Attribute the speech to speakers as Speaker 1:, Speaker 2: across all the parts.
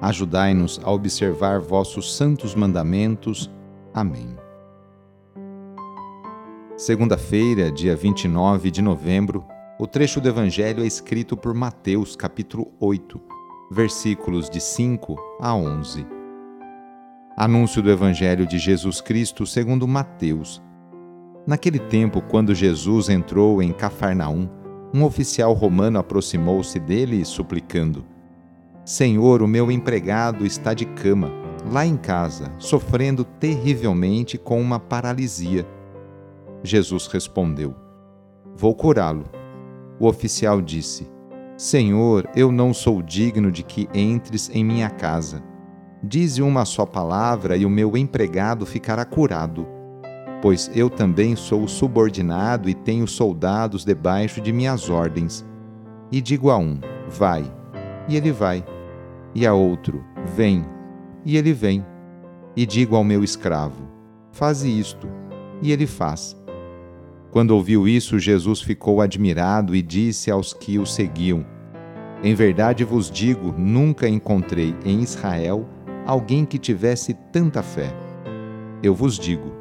Speaker 1: Ajudai-nos a observar vossos santos mandamentos. Amém. Segunda-feira, dia 29 de novembro, o trecho do Evangelho é escrito por Mateus, capítulo 8, versículos de 5 a 11. Anúncio do Evangelho de Jesus Cristo segundo Mateus. Naquele tempo, quando Jesus entrou em Cafarnaum, um oficial romano aproximou-se dele, suplicando: Senhor, o meu empregado está de cama, lá em casa, sofrendo terrivelmente com uma paralisia. Jesus respondeu: Vou curá-lo. O oficial disse: Senhor, eu não sou digno de que entres em minha casa. Dize uma só palavra e o meu empregado ficará curado. Pois eu também sou subordinado e tenho soldados debaixo de minhas ordens. E digo a um: Vai, e ele vai e a outro: Vem, e ele vem. E digo ao meu escravo: Faze isto, e ele faz. Quando ouviu isso, Jesus ficou admirado e disse aos que o seguiam: Em verdade vos digo, nunca encontrei em Israel alguém que tivesse tanta fé. Eu vos digo: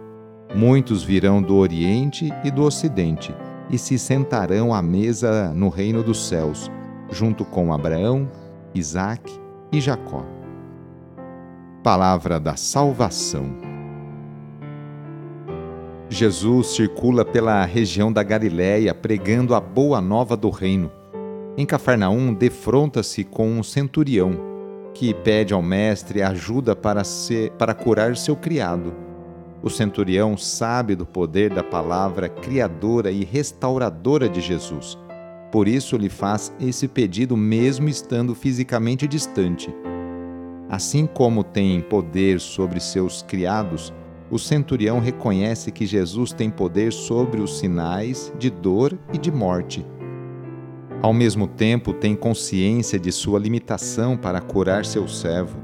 Speaker 1: muitos virão do Oriente e do Ocidente e se sentarão à mesa no reino dos céus, junto com Abraão, Isaque e Jacó. Palavra da Salvação. Jesus circula pela região da Galiléia pregando a boa nova do reino. Em Cafarnaum, defronta-se com um centurião que pede ao mestre ajuda para, ser, para curar seu criado. O centurião sabe do poder da palavra criadora e restauradora de Jesus por isso lhe faz esse pedido mesmo estando fisicamente distante. Assim como tem poder sobre seus criados, o centurião reconhece que Jesus tem poder sobre os sinais de dor e de morte. Ao mesmo tempo, tem consciência de sua limitação para curar seu servo,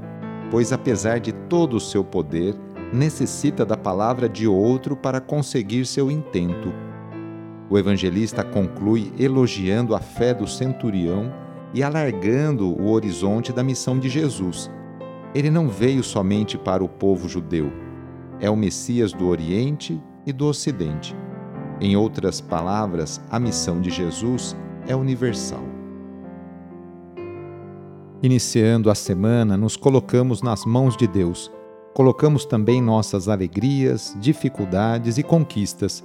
Speaker 1: pois, apesar de todo o seu poder, necessita da palavra de outro para conseguir seu intento. O evangelista conclui elogiando a fé do centurião e alargando o horizonte da missão de Jesus. Ele não veio somente para o povo judeu, é o Messias do Oriente e do Ocidente. Em outras palavras, a missão de Jesus é universal. Iniciando a semana, nos colocamos nas mãos de Deus. Colocamos também nossas alegrias, dificuldades e conquistas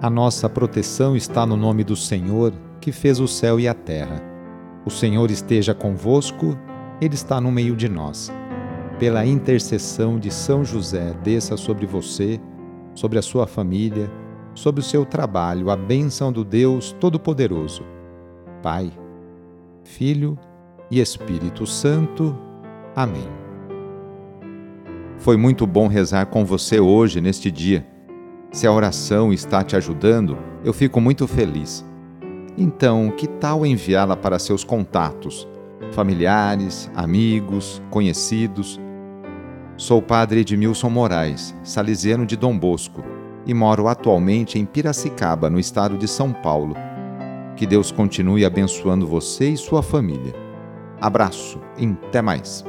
Speaker 1: A nossa proteção está no nome do Senhor, que fez o céu e a terra. O Senhor esteja convosco, Ele está no meio de nós. Pela intercessão de São José, desça sobre você, sobre a sua família, sobre o seu trabalho, a bênção do Deus Todo-Poderoso. Pai, Filho e Espírito Santo. Amém. Foi muito bom rezar com você hoje, neste dia. Se a oração está te ajudando, eu fico muito feliz. Então, que tal enviá-la para seus contatos, familiares, amigos, conhecidos? Sou o padre Edmilson Moraes, salesiano de Dom Bosco, e moro atualmente em Piracicaba, no estado de São Paulo. Que Deus continue abençoando você e sua família. Abraço e até mais.